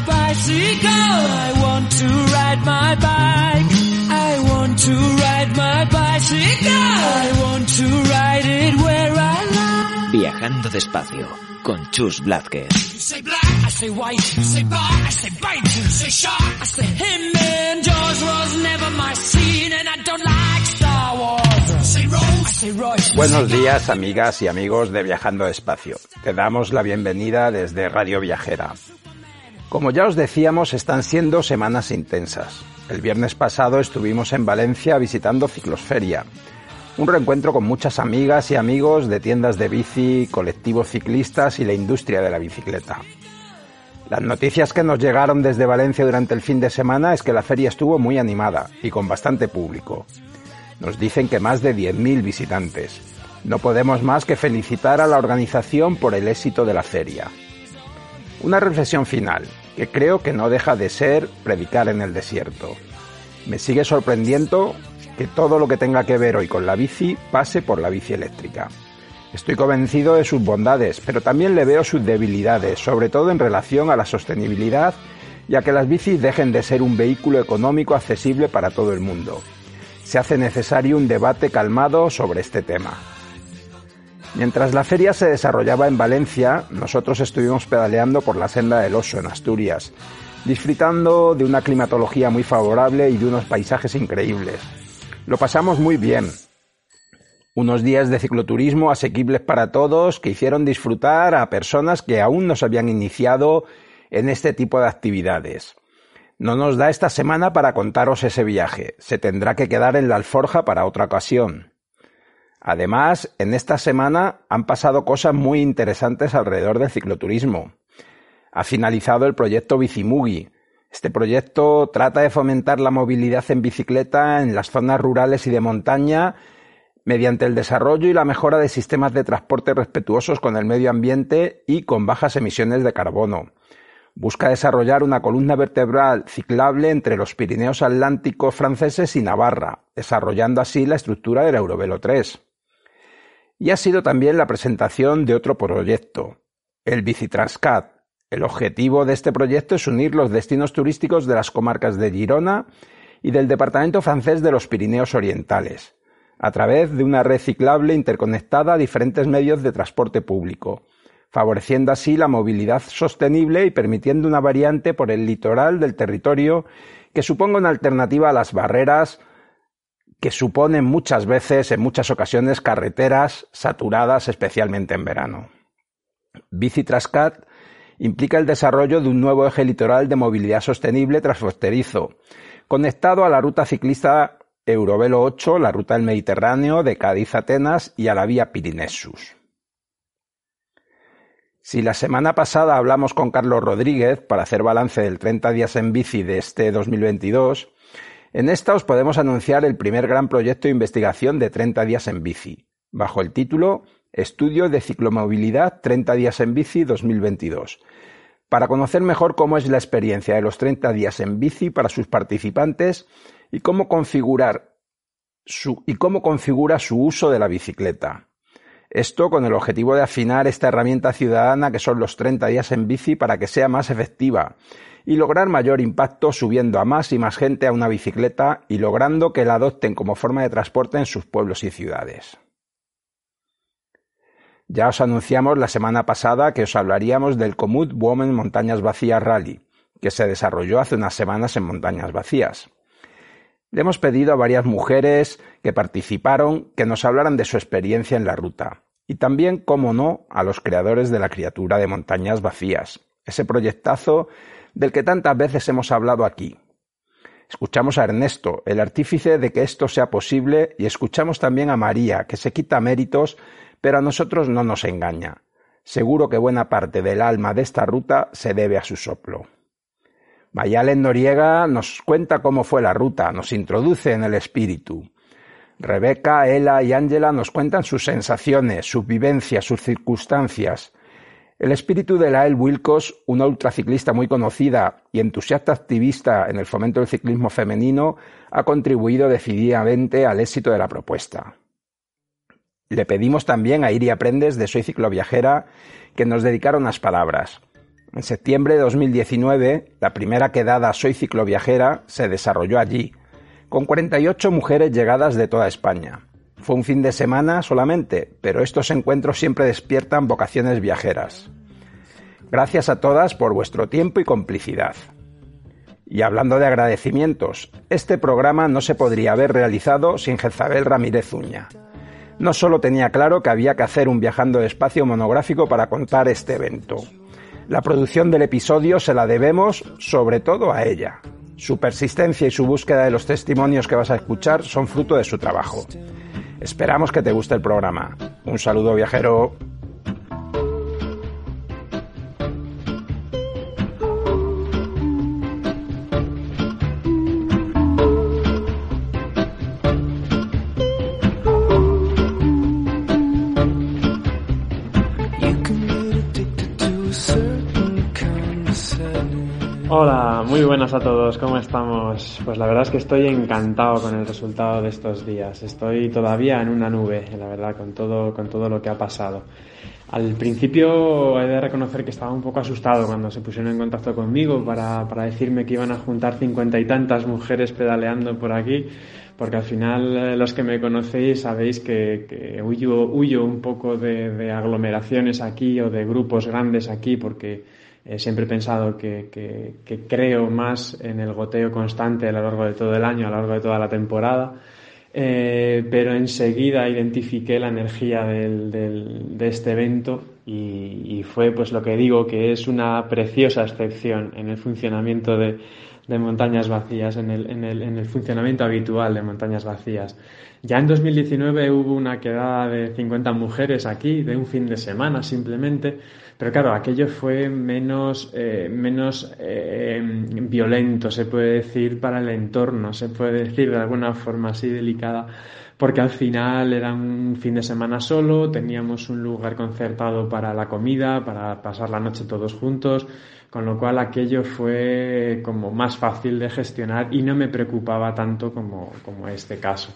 my bicycle. I. Viajando despacio con Chus Blázquez. Black. Buenos días, amigas y amigos de Viajando Despacio. Te damos la bienvenida desde Radio Viajera. Como ya os decíamos, están siendo semanas intensas. El viernes pasado estuvimos en Valencia visitando Ciclosferia, un reencuentro con muchas amigas y amigos de tiendas de bici, colectivos ciclistas y la industria de la bicicleta. Las noticias que nos llegaron desde Valencia durante el fin de semana es que la feria estuvo muy animada y con bastante público. Nos dicen que más de 10.000 visitantes. No podemos más que felicitar a la organización por el éxito de la feria. Una reflexión final, que creo que no deja de ser predicar en el desierto. Me sigue sorprendiendo que todo lo que tenga que ver hoy con la bici pase por la bici eléctrica. Estoy convencido de sus bondades, pero también le veo sus debilidades, sobre todo en relación a la sostenibilidad y a que las bicis dejen de ser un vehículo económico accesible para todo el mundo. Se hace necesario un debate calmado sobre este tema. Mientras la feria se desarrollaba en Valencia, nosotros estuvimos pedaleando por la senda del oso en Asturias, disfrutando de una climatología muy favorable y de unos paisajes increíbles. Lo pasamos muy bien. Unos días de cicloturismo asequibles para todos que hicieron disfrutar a personas que aún no se habían iniciado en este tipo de actividades. No nos da esta semana para contaros ese viaje. Se tendrá que quedar en la alforja para otra ocasión. Además, en esta semana han pasado cosas muy interesantes alrededor del cicloturismo. Ha finalizado el proyecto Bicimugi. Este proyecto trata de fomentar la movilidad en bicicleta en las zonas rurales y de montaña mediante el desarrollo y la mejora de sistemas de transporte respetuosos con el medio ambiente y con bajas emisiones de carbono. Busca desarrollar una columna vertebral ciclable entre los Pirineos Atlánticos franceses y Navarra, desarrollando así la estructura del Eurovelo 3 y ha sido también la presentación de otro proyecto, el Bicitranscat. El objetivo de este proyecto es unir los destinos turísticos de las comarcas de Girona y del departamento francés de los Pirineos Orientales, a través de una red ciclable interconectada a diferentes medios de transporte público, favoreciendo así la movilidad sostenible y permitiendo una variante por el litoral del territorio que suponga una alternativa a las barreras que suponen muchas veces, en muchas ocasiones, carreteras saturadas, especialmente en verano. Bici Trascat implica el desarrollo de un nuevo eje litoral de movilidad sostenible transfronterizo, conectado a la ruta ciclista Eurovelo 8, la ruta del Mediterráneo de Cádiz a Atenas y a la vía Pirinesus. Si la semana pasada hablamos con Carlos Rodríguez para hacer balance del 30 días en bici de este 2022, en esta os podemos anunciar el primer gran proyecto de investigación de 30 días en bici, bajo el título Estudio de ciclomovilidad 30 días en bici 2022, para conocer mejor cómo es la experiencia de los 30 días en bici para sus participantes y cómo configurar su, y cómo configura su uso de la bicicleta. Esto con el objetivo de afinar esta herramienta ciudadana que son los 30 días en bici para que sea más efectiva y lograr mayor impacto subiendo a más y más gente a una bicicleta y logrando que la adopten como forma de transporte en sus pueblos y ciudades. Ya os anunciamos la semana pasada que os hablaríamos del Comut Women Montañas Vacías Rally, que se desarrolló hace unas semanas en Montañas Vacías. Le hemos pedido a varias mujeres que participaron que nos hablaran de su experiencia en la ruta y también, como no, a los creadores de la criatura de Montañas Vacías, ese proyectazo del que tantas veces hemos hablado aquí. Escuchamos a Ernesto, el artífice de que esto sea posible, y escuchamos también a María, que se quita méritos pero a nosotros no nos engaña. Seguro que buena parte del alma de esta ruta se debe a su soplo. Mayalen Noriega nos cuenta cómo fue la ruta, nos introduce en el espíritu. Rebeca, Ela y Ángela nos cuentan sus sensaciones, sus vivencias, sus circunstancias. El espíritu de Lael Wilcos, una ultraciclista muy conocida y entusiasta activista en el fomento del ciclismo femenino, ha contribuido decididamente al éxito de la propuesta. Le pedimos también a Iri Aprendes de Soy Cicloviajera que nos dedicara unas palabras. En septiembre de 2019, la primera quedada Soy Cicloviajera se desarrolló allí, con 48 mujeres llegadas de toda España. Fue un fin de semana solamente, pero estos encuentros siempre despiertan vocaciones viajeras. Gracias a todas por vuestro tiempo y complicidad. Y hablando de agradecimientos, este programa no se podría haber realizado sin Jezabel Ramírez Uña no solo tenía claro que había que hacer un viajando de espacio monográfico para contar este evento. La producción del episodio se la debemos sobre todo a ella. Su persistencia y su búsqueda de los testimonios que vas a escuchar son fruto de su trabajo. Esperamos que te guste el programa. Un saludo viajero. Muy buenas a todos, ¿cómo estamos? Pues la verdad es que estoy encantado con el resultado de estos días. Estoy todavía en una nube, la verdad, con todo, con todo lo que ha pasado. Al principio he de reconocer que estaba un poco asustado cuando se pusieron en contacto conmigo para, para decirme que iban a juntar cincuenta y tantas mujeres pedaleando por aquí, porque al final eh, los que me conocéis sabéis que, huyo, huyo, un poco de, de aglomeraciones aquí o de grupos grandes aquí, porque eh, siempre he pensado que, creo más en el goteo constante a lo largo de todo el año, a lo largo de toda la temporada, eh, pero enseguida identifiqué la energía de este evento y, fue pues lo que digo que es una preciosa excepción en el funcionamiento de, montañas vacías, en el, en el funcionamiento habitual de montañas vacías. Ya en 2019 hubo una quedada de 50 mujeres aquí, de un fin de semana simplemente, pero claro, aquello fue menos, eh, menos eh, violento, se puede decir, para el entorno, se puede decir de alguna forma así delicada, porque al final era un fin de semana solo, teníamos un lugar concertado para la comida, para pasar la noche todos juntos, con lo cual aquello fue como más fácil de gestionar y no me preocupaba tanto como, como este caso.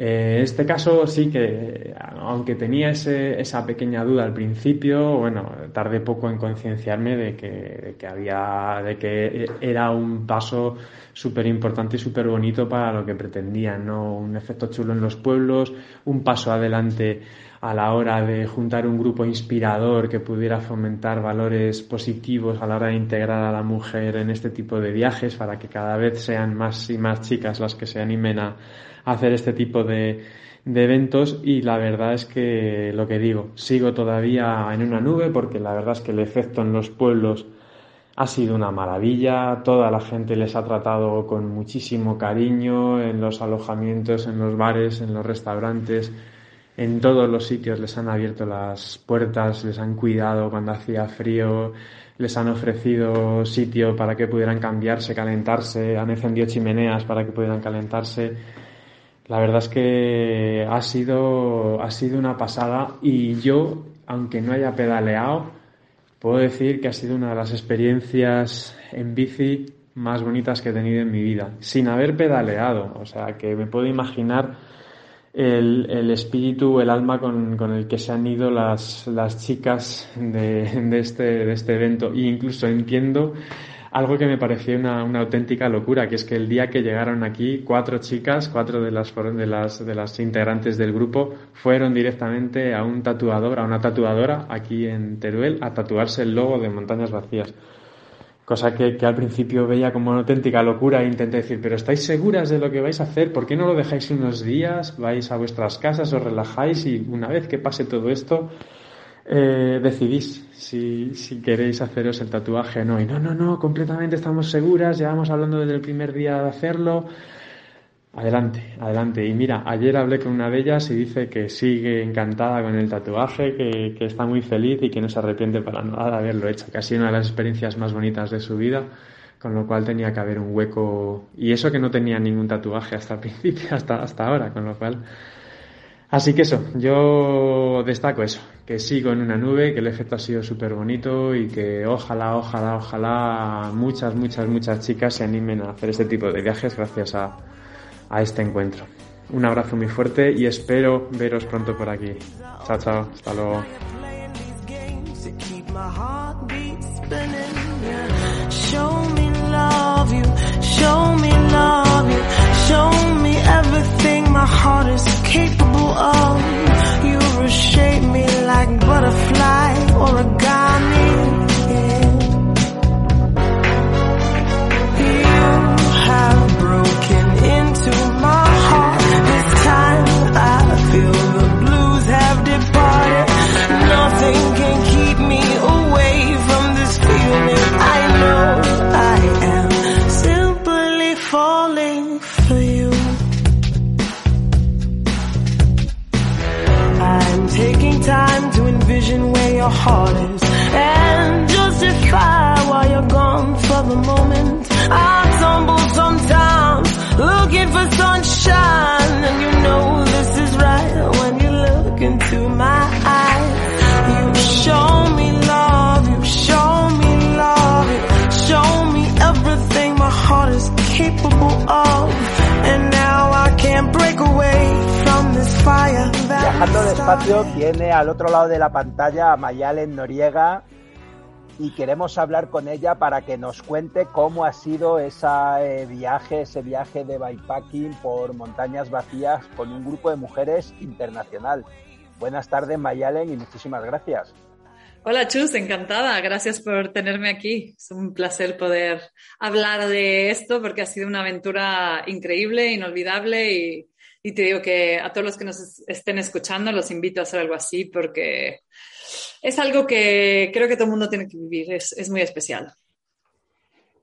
En este caso sí que, aunque tenía ese, esa pequeña duda al principio, bueno, tardé poco en concienciarme de que, había, de que era un paso súper importante y súper bonito para lo que pretendían, ¿no? Un efecto chulo en los pueblos, un paso adelante a la hora de juntar un grupo inspirador que pudiera fomentar valores positivos a la hora de integrar a la mujer en este tipo de viajes para que cada vez sean más y más chicas las que se animen a, hacer este tipo de, de eventos. Y la verdad es que lo que digo, sigo todavía en una nube porque la verdad es que el efecto en los pueblos ha sido una maravilla, toda la gente les ha tratado con muchísimo cariño en los alojamientos, en los bares, en los restaurantes, en todos los sitios les han abierto las puertas, les han cuidado cuando hacía frío, les han ofrecido sitio para que pudieran cambiarse, calentarse, han encendido chimeneas para que pudieran calentarse la verdad es que ha sido, ha sido una pasada y yo, aunque no haya pedaleado, puedo decir que ha sido una de las experiencias en bici más bonitas que he tenido en mi vida, sin haber pedaleado. O sea, que me puedo imaginar el, el espíritu, el alma con, con, el que se han ido las, las chicas de, de, este, de este evento. E incluso entiendo algo que me pareció una, una, auténtica locura, que es que el día que llegaron aquí, cuatro chicas, cuatro de las, de las, de las integrantes del grupo, fueron directamente a un tatuador, a una tatuadora aquí en Teruel, a tatuarse el logo de Montañas Vacías. Cosa que, que al principio veía como una auténtica locura e intenté decir, pero ¿estáis seguras de lo que vais a hacer? ¿Por qué no lo dejáis unos días? Vais a vuestras casas, os relajáis y una vez que pase todo esto, eh, decidís si, si, queréis haceros el tatuaje o no. Y no, no, no, completamente estamos seguras, llevamos hablando desde el primer día de hacerlo. Adelante, adelante. Y mira, ayer hablé con una de ellas y dice que sigue encantada con el tatuaje, que, que está muy feliz y que no se arrepiente para nada de haberlo hecho, que ha sido una de las experiencias más bonitas de su vida, con lo cual tenía que haber un hueco. Y eso que no tenía ningún tatuaje hasta el principio, hasta, hasta ahora, con lo cual Así que eso, yo destaco eso, que sigo en una nube, que el efecto ha sido súper bonito y que ojalá, ojalá, ojalá muchas, muchas, muchas chicas se animen a hacer este tipo de viajes gracias a, a este encuentro. Un abrazo muy fuerte y espero veros pronto por aquí. Chao, chao, hasta luego. You reshape me like butterfly origami. Your heart is and justify why you're gone for the moment. I tumble sometimes looking for sunshine, and you know this is right when you look into my eyes. You show me love, you show me love, you show me everything my heart is capable of, and now I can't break away from this fire. Viajando despacio tiene al otro lado de la pantalla a Mayalen Noriega y queremos hablar con ella para que nos cuente cómo ha sido ese viaje, ese viaje de bikepacking por montañas vacías con un grupo de mujeres internacional. Buenas tardes Mayalen y muchísimas gracias. Hola Chus, encantada. Gracias por tenerme aquí. Es un placer poder hablar de esto porque ha sido una aventura increíble, inolvidable y, y te digo que a todos los que nos estén escuchando los invito a hacer algo así porque es algo que creo que todo el mundo tiene que vivir, es, es muy especial.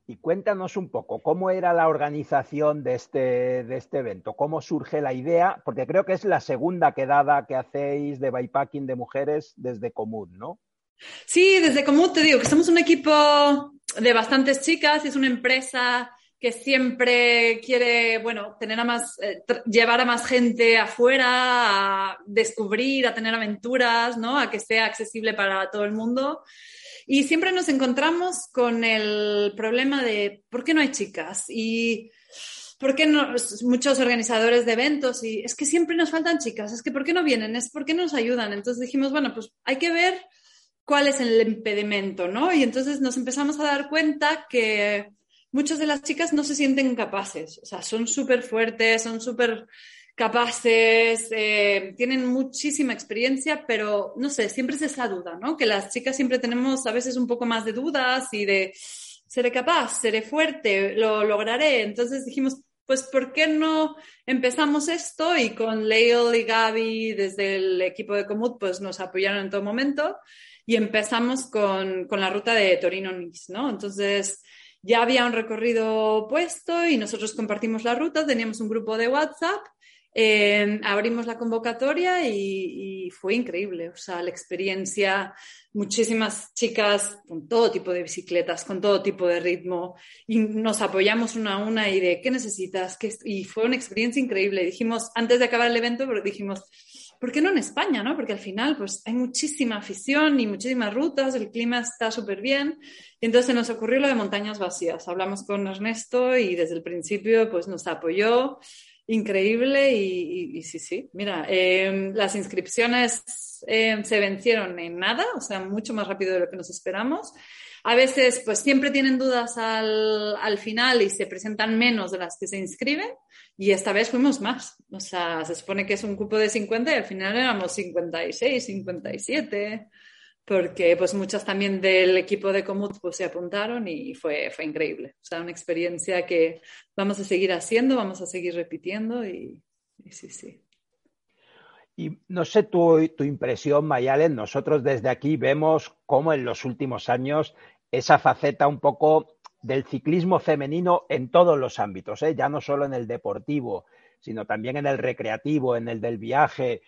Y cuéntanos un poco, ¿cómo era la organización de este, de este evento? ¿Cómo surge la idea? Porque creo que es la segunda quedada que hacéis de bikepacking de mujeres desde Común, ¿no? Sí, desde Común te digo que somos un equipo de bastantes chicas, es una empresa que siempre quiere, bueno, tener a más, eh, llevar a más gente afuera, a descubrir, a tener aventuras, ¿no? A que sea accesible para todo el mundo. Y siempre nos encontramos con el problema de por qué no hay chicas y por qué no, muchos organizadores de eventos y es que siempre nos faltan chicas, es que por qué no vienen, es por qué no nos ayudan. Entonces dijimos, bueno, pues hay que ver cuál es el impedimento, ¿no? Y entonces nos empezamos a dar cuenta que muchas de las chicas no se sienten capaces, o sea, son súper fuertes, son súper capaces, eh, tienen muchísima experiencia, pero no sé, siempre es esa duda, ¿no? Que las chicas siempre tenemos a veces un poco más de dudas y de, ¿seré capaz? ¿Seré fuerte? ¿Lo lograré? Entonces dijimos, pues, ¿por qué no empezamos esto? Y con Leil y Gaby desde el equipo de Comut, pues nos apoyaron en todo momento y empezamos con, con la ruta de Torino-Nice, ¿no? Entonces, ya había un recorrido puesto y nosotros compartimos la ruta, teníamos un grupo de WhatsApp, eh, abrimos la convocatoria y, fue increíble, o sea, la experiencia, muchísimas chicas con todo tipo de bicicletas, con todo tipo de ritmo, y nos apoyamos una a una y de, ¿qué necesitas? Y fue una experiencia increíble. Dijimos, antes de acabar el evento, dijimos, ¿por qué no en España? ¿no? Porque al final pues, hay muchísima afición y muchísimas rutas, el clima está súper bien. Y entonces nos ocurrió lo de montañas vacías. Hablamos con Ernesto y desde el principio pues, nos apoyó. Increíble y, sí, sí. Mira, eh, las inscripciones eh, se vencieron en nada, o sea, mucho más rápido de lo que nos esperamos. A veces, pues siempre tienen dudas al, al final y se presentan menos de las que se inscriben. Y esta vez fuimos más. O sea, se supone que es un cupo de 50 y al final éramos 56, 57 porque pues muchas también del equipo de Comut pues, se apuntaron y fue, fue increíble. O sea, una experiencia que vamos a seguir haciendo, vamos a seguir repitiendo y, sí, sí. Y no sé tu, tu impresión, Mayalen, nosotros desde aquí vemos cómo en los últimos años esa faceta un poco del ciclismo femenino en todos los ámbitos, ¿eh? ya no solo en el deportivo, sino también en el recreativo, en el del viaje,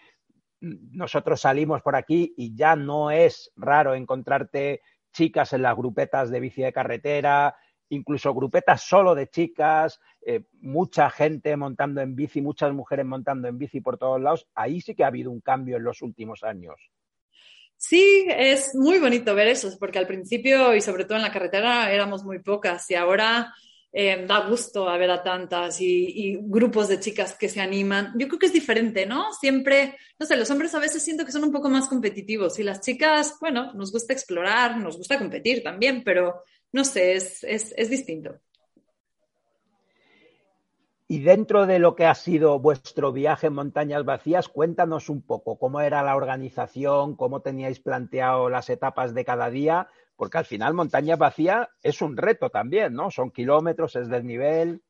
nosotros salimos por aquí y ya no es raro encontrarte chicas en las grupetas de bici de carretera, incluso grupetas solo de chicas, eh, mucha gente montando en bici, muchas mujeres montando en bici por todos lados. Ahí sí que ha habido un cambio en los últimos años. Sí, es muy bonito ver eso, porque al principio y sobre todo en la carretera éramos muy pocas y ahora eh, da gusto ver a tantas y, grupos de chicas que se animan. Yo creo que es diferente, ¿no? Siempre, no sé, los hombres a veces siento que son un poco más competitivos y las chicas, bueno, nos gusta explorar, nos gusta competir también, pero no sé, es, es, es distinto. Y dentro de lo que ha sido vuestro viaje en montañas vacías, cuéntanos un poco cómo era la organización, cómo teníais planteado las etapas de cada día, porque al final montaña vacía es un reto también, ¿no? Son kilómetros, es desnivel.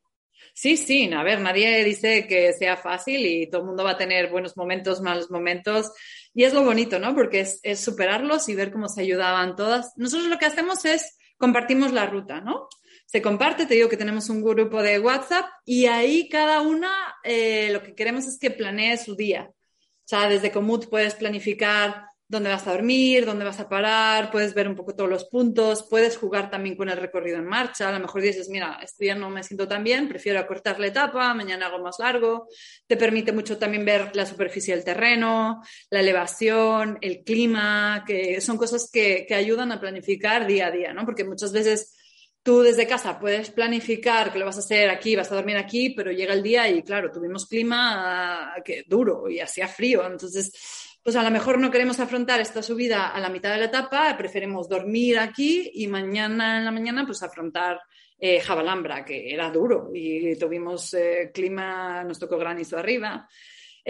Sí, sí, a ver, nadie dice que sea fácil y todo el mundo va a tener buenos momentos, malos momentos. Y es lo bonito, ¿no? Porque es, es superarlos y ver cómo se ayudaban todas. Nosotros lo que hacemos es compartimos la ruta, ¿no? Se comparte, te digo que tenemos un grupo de WhatsApp y ahí cada una eh, lo que queremos es que planee su día. O sea, desde Comut puedes planificar dónde vas a dormir, dónde vas a parar, puedes ver un poco todos los puntos, puedes jugar también con el recorrido en marcha, a lo mejor dices, mira, este día no me siento tan bien, prefiero acortar la etapa, mañana hago más largo, te permite mucho también ver la superficie del terreno, la elevación, el clima, que son cosas que, que ayudan a planificar día a día, ¿no? Porque muchas veces tú desde casa puedes planificar que lo vas a hacer aquí, vas a dormir aquí, pero llega el día y claro, tuvimos clima ah, que duro y hacía frío, entonces pues a lo mejor no queremos afrontar esta subida a la mitad de la etapa, preferimos dormir aquí y mañana en la mañana pues afrontar eh, Jabalambra, que era duro y tuvimos eh, clima, nos tocó granizo arriba.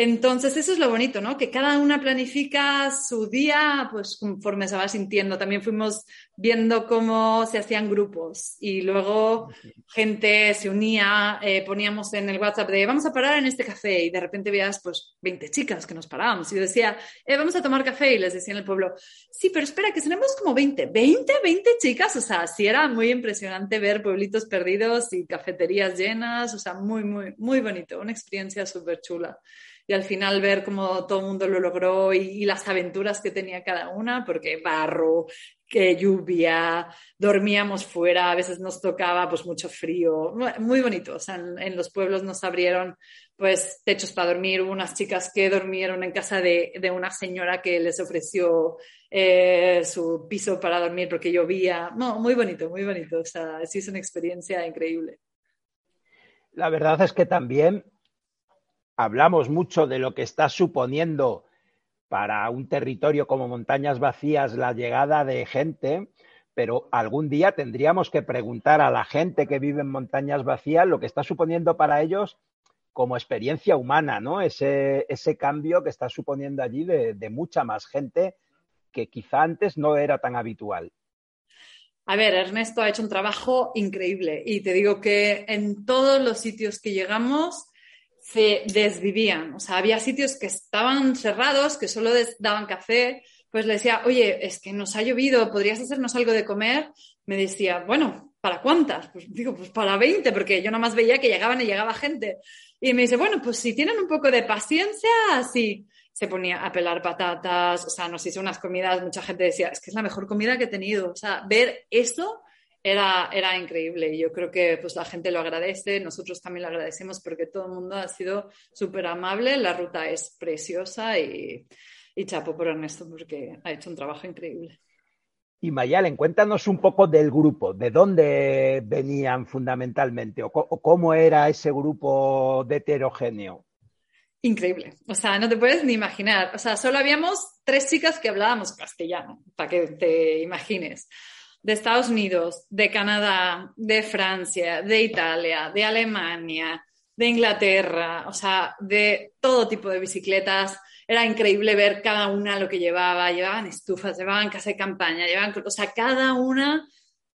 Entonces, eso es lo bonito, ¿no? Que cada una planifica su día, pues conforme se va sintiendo. También fuimos viendo cómo se hacían grupos y luego gente se unía, eh, poníamos en el WhatsApp de vamos a parar en este café y de repente veías pues 20 chicas que nos parábamos y yo decía, eh, vamos a tomar café y les decía en el pueblo, sí, pero espera, que tenemos como 20, 20, 20 chicas, o sea, sí era muy impresionante ver pueblitos perdidos y cafeterías llenas, o sea, muy, muy, muy bonito, una experiencia súper chula y al final ver cómo todo el mundo lo logró y, las aventuras que tenía cada una, porque barro, que lluvia, dormíamos fuera, a veces nos tocaba pues mucho frío, muy bonito, o sea, en, los pueblos nos abrieron pues techos para dormir, hubo unas chicas que durmieron en casa de, de una señora que les ofreció eh, su piso para dormir porque llovía, no, muy bonito, muy bonito, o sea, sí es una experiencia increíble. La verdad es que también hablamos mucho de lo que está suponiendo para un territorio como montañas vacías la llegada de gente, pero algún día tendríamos que preguntar a la gente que vive en montañas vacías lo que está suponiendo para ellos como experiencia humana, ¿no? Ese, ese cambio que está suponiendo allí de, de mucha más gente que quizá antes no era tan habitual. A ver, Ernesto ha hecho un trabajo increíble y te digo que en todos los sitios que llegamos se desvivían. O sea, había sitios que estaban cerrados, que solo daban café. Pues le decía, oye, es que nos ha llovido, ¿podrías hacernos algo de comer? Me decía, bueno, ¿para cuántas? Pues digo, pues para 20, porque yo nada más veía que llegaban y llegaba gente. Y me dice, bueno, pues si tienen un poco de paciencia, así se ponía a pelar patatas, o sea, nos hizo unas comidas, mucha gente decía, es que es la mejor comida que he tenido. O sea, ver eso era, era increíble y yo creo que pues la gente lo agradece, nosotros también lo agradecemos porque todo el mundo ha sido súper amable, la ruta es preciosa y, y chapo por Ernesto porque ha hecho un trabajo increíble. Y Mayalen, cuéntanos un poco del grupo, de dónde venían fundamentalmente o, o cómo era ese grupo de heterogéneo. Increíble, o sea, no te puedes ni imaginar, o sea, solo habíamos tres chicas que hablábamos castellano, para que te imagines. De Estados Unidos, de Canadá, de Francia, de Italia, de Alemania, de Inglaterra, o sea, de todo tipo de bicicletas. Era increíble ver cada una lo que llevaba. Llevaban estufas, llevaban casa de campaña, llevaban, o sea, cada una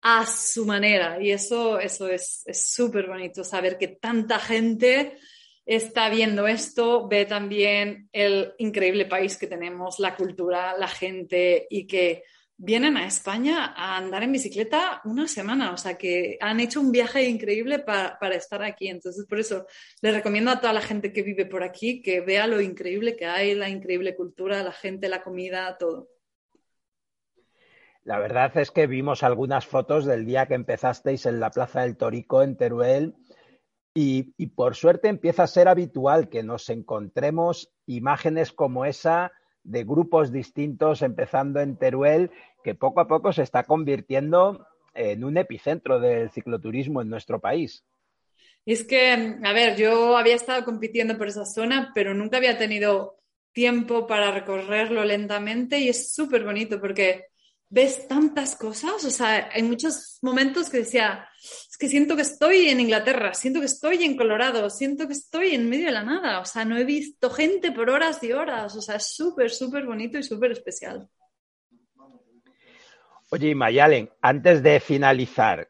a su manera. Y eso, eso es súper bonito, saber que tanta gente está viendo esto, ve también el increíble país que tenemos, la cultura, la gente y que vienen a España a andar en bicicleta una semana, o sea que han hecho un viaje increíble para, estar aquí. Entonces, por eso les recomiendo a toda la gente que vive por aquí que vea lo increíble que hay, la increíble cultura, la gente, la comida, todo. La verdad es que vimos algunas fotos del día que empezasteis en la Plaza del Torico en Teruel y, por suerte empieza a ser habitual que nos encontremos imágenes como esa de grupos distintos empezando en Teruel que poco a poco se está convirtiendo en un epicentro del cicloturismo en nuestro país. Es que, a ver, yo había estado compitiendo por esa zona, pero nunca había tenido tiempo para recorrerlo lentamente y es súper bonito porque ves tantas cosas, o sea, hay muchos momentos que decía, es que siento que estoy en Inglaterra, siento que estoy en Colorado, siento que estoy en medio de la nada, o sea, no he visto gente por horas y horas, o sea, es súper, súper bonito y súper especial. Oye, Mayalen, antes de finalizar,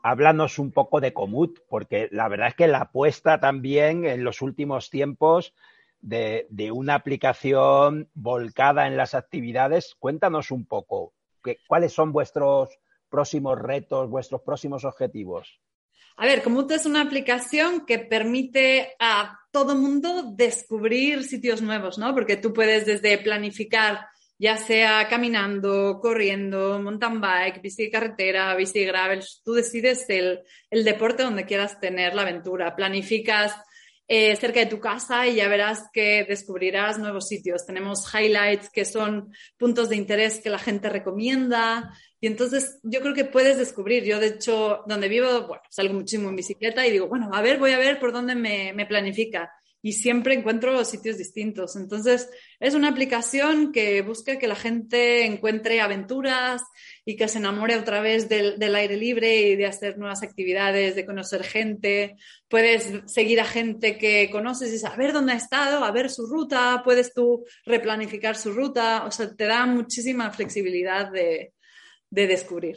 háblanos un poco de Comut, porque la verdad es que la apuesta también en los últimos tiempos de, una aplicación volcada en las actividades, cuéntanos un poco, ¿cuáles son vuestros próximos retos, vuestros próximos objetivos? A ver, Comut es una aplicación que permite a todo mundo descubrir sitios nuevos, ¿no? Porque tú puedes desde planificar ya sea caminando, corriendo, mountain bike, bici carretera, bici de gravel, tú decides el, deporte donde quieras tener la aventura, planificas eh, cerca de tu casa y ya verás que descubrirás nuevos sitios. Tenemos highlights que son puntos de interés que la gente recomienda y entonces yo creo que puedes descubrir. Yo de hecho, donde vivo, bueno, salgo muchísimo en bicicleta y digo, bueno, a ver, voy a ver por dónde me, me planifica y siempre encuentro sitios distintos. Entonces, es una aplicación que busca que la gente encuentre aventuras y que se enamore otra vez del, aire libre y de hacer nuevas actividades, de conocer gente. Puedes seguir a gente que conoces y saber dónde ha estado, a ver su ruta, puedes tú replanificar su ruta, o sea, te da muchísima flexibilidad de, de descubrir.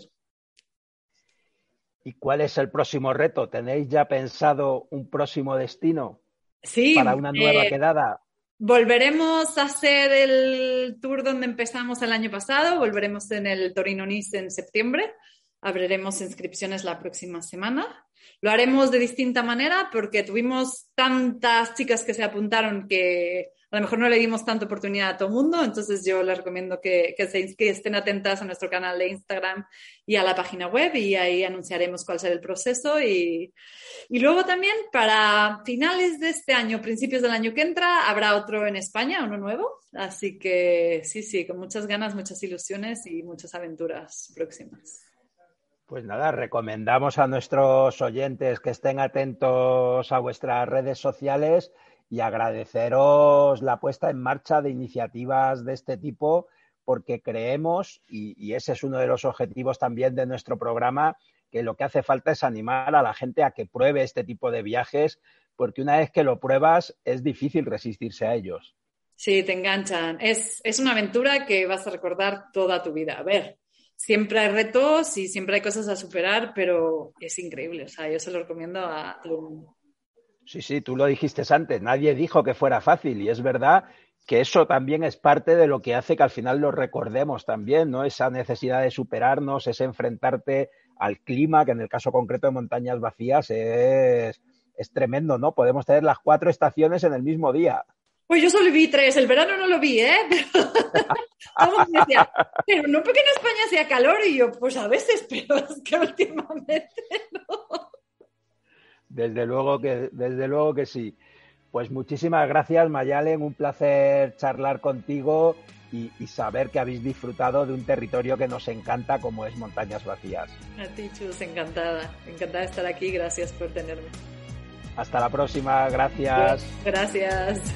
¿Y cuál es el próximo reto? ¿Tenéis ya pensado un próximo destino? Sí. Para una nueva eh, quedada. Volveremos a hacer el tour donde empezamos el año pasado, volveremos en el Torino Nice en septiembre, abriremos inscripciones la próxima semana. Lo haremos de distinta manera porque tuvimos tantas chicas que se apuntaron que a lo mejor no le dimos tanta oportunidad a todo el mundo, entonces yo les recomiendo que, estén atentas a nuestro canal de Instagram y a la página web y ahí anunciaremos cuál será el proceso. Y, y luego también para finales de este año, principios del año que entra, habrá otro en España, uno nuevo. Así que sí, sí, con muchas ganas, muchas ilusiones y muchas aventuras próximas. Pues nada, recomendamos a nuestros oyentes que estén atentos a vuestras redes sociales y agradeceros la puesta en marcha de iniciativas de este tipo porque creemos, y, ese es uno de los objetivos también de nuestro programa, que lo que hace falta es animar a la gente a que pruebe este tipo de viajes, porque una vez que lo pruebas es difícil resistirse a ellos. Sí, te enganchan. Es, es una aventura que vas a recordar toda tu vida. A ver, siempre hay retos y siempre hay cosas a superar, pero es increíble. O sea, yo se lo recomiendo a todo el mundo. Sí, sí, tú lo dijiste antes, nadie dijo que fuera fácil y es verdad que eso también es parte de lo que hace que al final lo recordemos también, ¿no? Esa necesidad de superarnos, ese enfrentarte al clima, que en el caso concreto de montañas vacías es, es tremendo, ¿no? Podemos tener las cuatro estaciones en el mismo día. Pues yo solo vi tres, el verano no lo vi, ¿eh? Pero, no porque en España hacía calor y yo, pues a veces, pero es que últimamente no. Desde luego que, desde luego que sí. Pues muchísimas gracias, Mayalen. Un placer charlar contigo y, saber que habéis disfrutado de un territorio que nos encanta como es Montañas Vacías. A ti, Chus, encantada. Encantada de estar aquí. Gracias por tenerme. Hasta la próxima. Gracias. Gracias.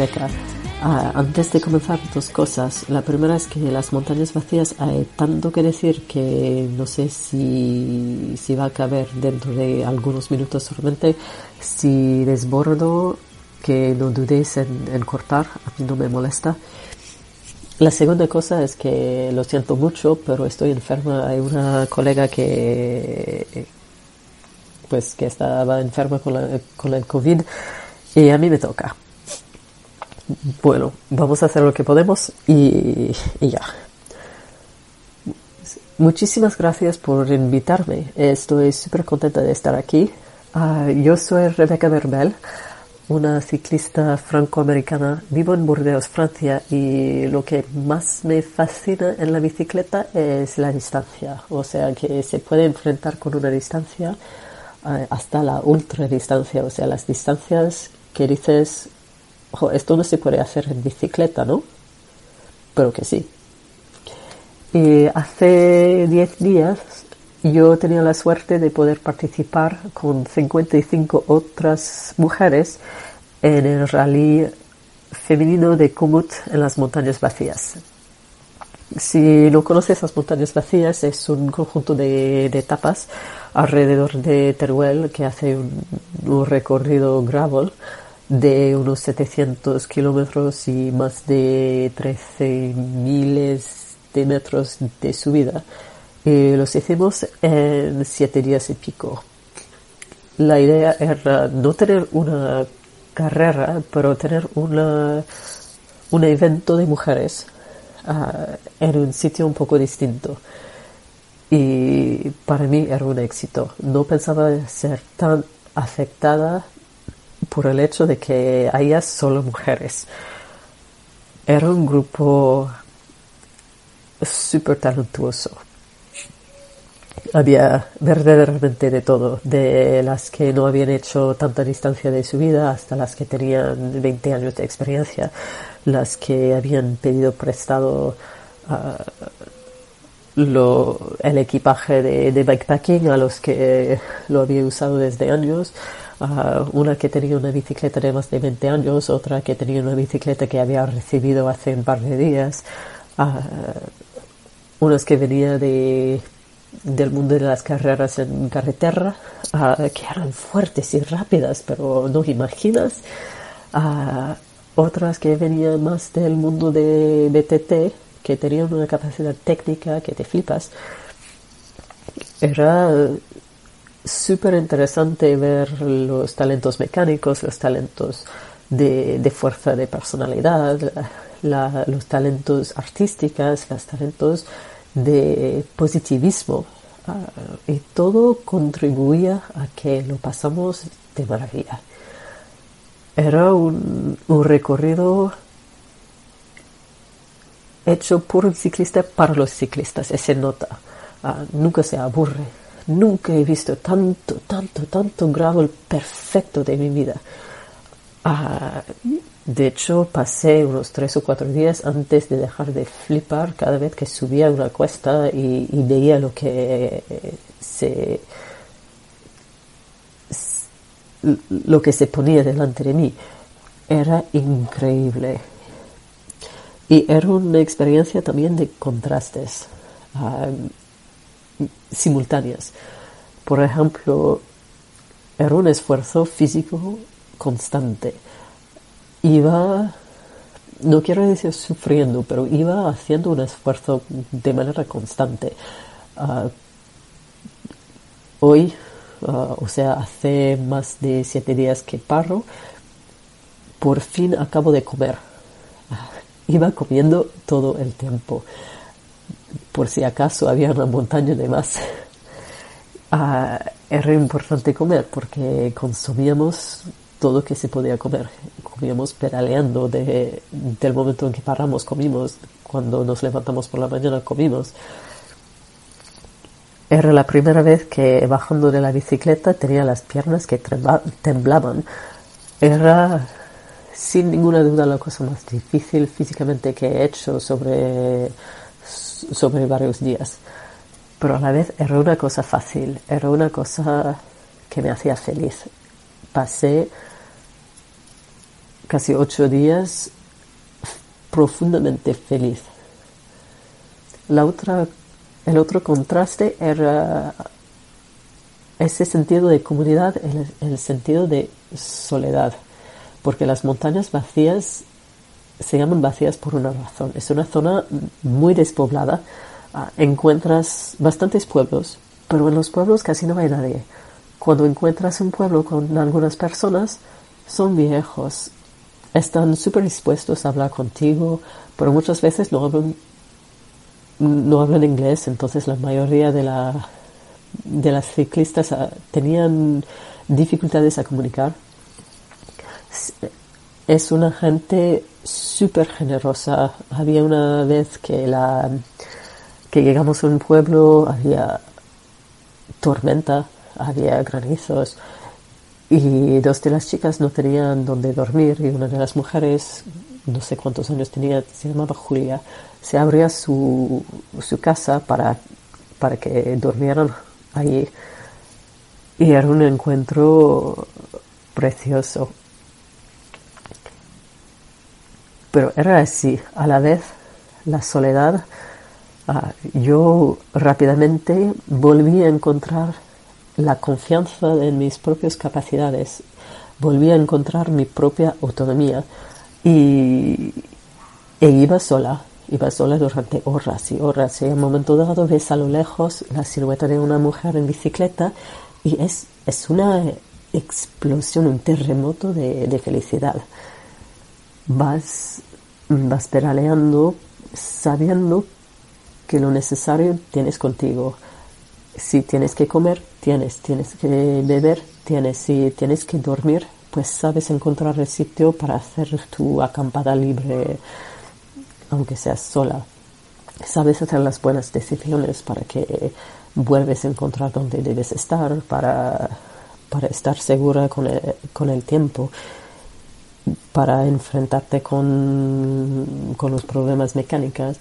Rebeca. Ah, antes de comenzar, dos cosas. La primera es que las montañas vacías hay tanto que decir que no sé si, si va a caber dentro de algunos minutos solamente. Si desbordo, que no dudéis en, en cortar, a mí no me molesta. La segunda cosa es que lo siento mucho, pero estoy enferma. Hay una colega que pues que estaba enferma con, la, con el COVID y a mí me toca bueno, vamos a hacer lo que podemos y, ya. Muchísimas gracias por invitarme. Estoy súper contenta de estar aquí. Ah, yo soy Rebecca Berbel, una ciclista francoamericana. Vivo en Burdeos, Francia, y lo que más me fascina en la bicicleta es la distancia. O sea, que se puede enfrentar con una distancia ah, hasta la ultra distancia. O sea, las distancias que dices esto no se puede hacer en bicicleta, ¿no? Pero que sí. Y hace 10 días yo tenía la suerte de poder participar con 55 otras mujeres en el rally femenino de Kumut en las montañas vacías. Si no conoces las montañas vacías, es un conjunto de, etapas alrededor de Teruel que hace un, un recorrido gravel de unos 700 kilómetros y más de 13 miles de metros de subida. Y los hicimos en siete días y pico. La idea era no tener una carrera, pero tener una, un evento de mujeres ah, en un sitio un poco distinto. Y para mí era un éxito. No pensaba ser tan afectada por el hecho de que haya solo mujeres. Era un grupo súper talentuoso. Había verdaderamente de todo, de las que no habían hecho tanta distancia de su vida hasta las que tenían 20 años de experiencia, las que habían pedido prestado ah, el equipaje de, de bikepacking a los que lo había usado desde años, una que tenía una bicicleta de más de 20 años, otra que tenía una bicicleta que había recibido hace un par de días, unas que venía de, del mundo de las carreras en carretera, que eran fuertes y rápidas, pero no imaginas, otras que venían más del mundo de BTT, que tenían una capacidad técnica que te flipas. Era súper interesante ver los talentos mecánicos, los talentos de, fuerza de personalidad, los talentos artísticos, los talentos de positivismo. Ah, y todo contribuía a que lo pasamos de maravilla. Era un, recorrido hecho por un ciclista para los ciclistas, se nota. Ah, nunca se aburre, Nunca he visto tanto, tanto, tanto gravel perfecto de mi vida. Ah, de hecho, pasé unos tres o cuatro días antes de dejar de flipar cada vez que subía una cuesta y, veía lo que se lo que se ponía delante de mí. Era increíble. Y era una experiencia también de contrastes. Ah, simultáneas. Por ejemplo, era un esfuerzo físico constante. Iba, no quiero decir sufriendo, pero iba haciendo un esfuerzo de manera constante. Ah, hoy, ah, o sea, hace más de siete días que paro, por fin acabo de comer. Ah, iba comiendo todo el tiempo por si acaso había una montaña de más. Ah, era importante comer porque consumíamos todo lo que se podía comer. Comíamos pedaleando de, del momento en que paramos, comimos. Cuando nos levantamos por la mañana, comimos. Era la primera vez que bajando de la bicicleta tenía las piernas que temblaban. Era sin ninguna duda la cosa más difícil físicamente que he hecho sobre sobre varios días. Pero a la vez era una cosa fácil, era una cosa que me hacía feliz. Pasé casi ocho días profundamente feliz. La otra, el otro contraste era ese sentido de comunidad, el, el sentido de soledad, porque las montañas vacías se llaman vacías por una razón. Es una zona muy despoblada, ah, encuentras bastantes pueblos, pero en los pueblos casi no hay nadie. Cuando encuentras un pueblo con algunas personas, son viejos, están súper dispuestos a hablar contigo, pero muchas veces no hablan, no hablan inglés, entonces la mayoría de, la, de las ciclistas ah, tenían dificultades a comunicar. Es una gente súper generosa. Había una vez que, la, que llegamos a un pueblo, había tormenta, había granizos y dos de las chicas no tenían donde dormir y una de las mujeres, no sé cuántos años tenía, se llamaba Julia, se abría su, su casa para, para que durmieran allí. Y era un encuentro precioso. Pero era así, a la vez la soledad, ah, yo rápidamente volví a encontrar la confianza en mis propias capacidades, volví a encontrar mi propia autonomía. Y e iba sola, iba sola durante horas y horas. Y en un momento dado ves a lo lejos la silueta de una mujer en bicicleta y es, es una explosión, un terremoto de, de felicidad. Vas, vas pedaleando sabiendo que lo necesario tienes contigo. Si tienes que comer, tienes, tienes que beber, tienes, si tienes que dormir, pues sabes encontrar el sitio para hacer tu acampada libre, aunque seas sola. Sabes hacer las buenas decisiones para que vuelves a encontrar donde debes estar, para, para estar segura con el, con el tiempo, para enfrentarte con, con los problemas mecánicos.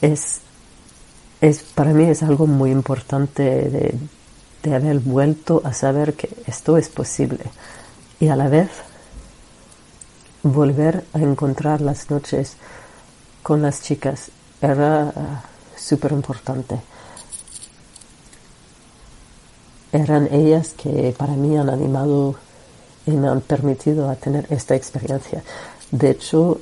Es, es, para mí es algo muy importante de, de haber vuelto a saber que esto es posible y a la vez volver a encontrar las noches con las chicas era uh, súper importante. Eran ellas que para mí han animado y me han permitido a tener esta experiencia. De hecho,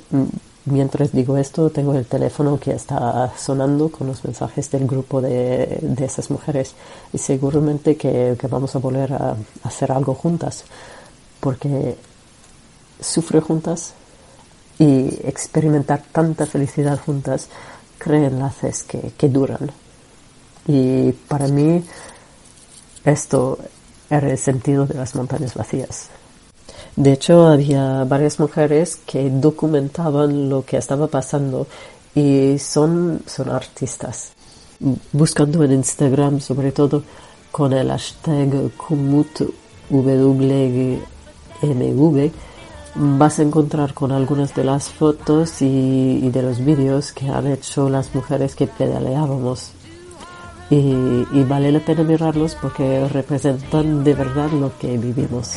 Mientras digo esto, tengo el teléfono que está sonando con los mensajes del grupo de, de esas mujeres y seguramente que, que, vamos a volver a, hacer algo juntas, porque sufrir juntas y experimentar tanta felicidad juntas crea enlaces que, que duran. Y para mí esto era el sentido de las montañas vacías. De hecho, había varias mujeres que documentaban lo que estaba pasando y son, son artistas. Buscando en Instagram, sobre todo con el hashtag KumutWMV, vas a encontrar con algunas de las fotos y, de los vídeos que han hecho las mujeres que pedaleábamos. Y vale la pena mirarlos porque representan de verdad lo que vivimos.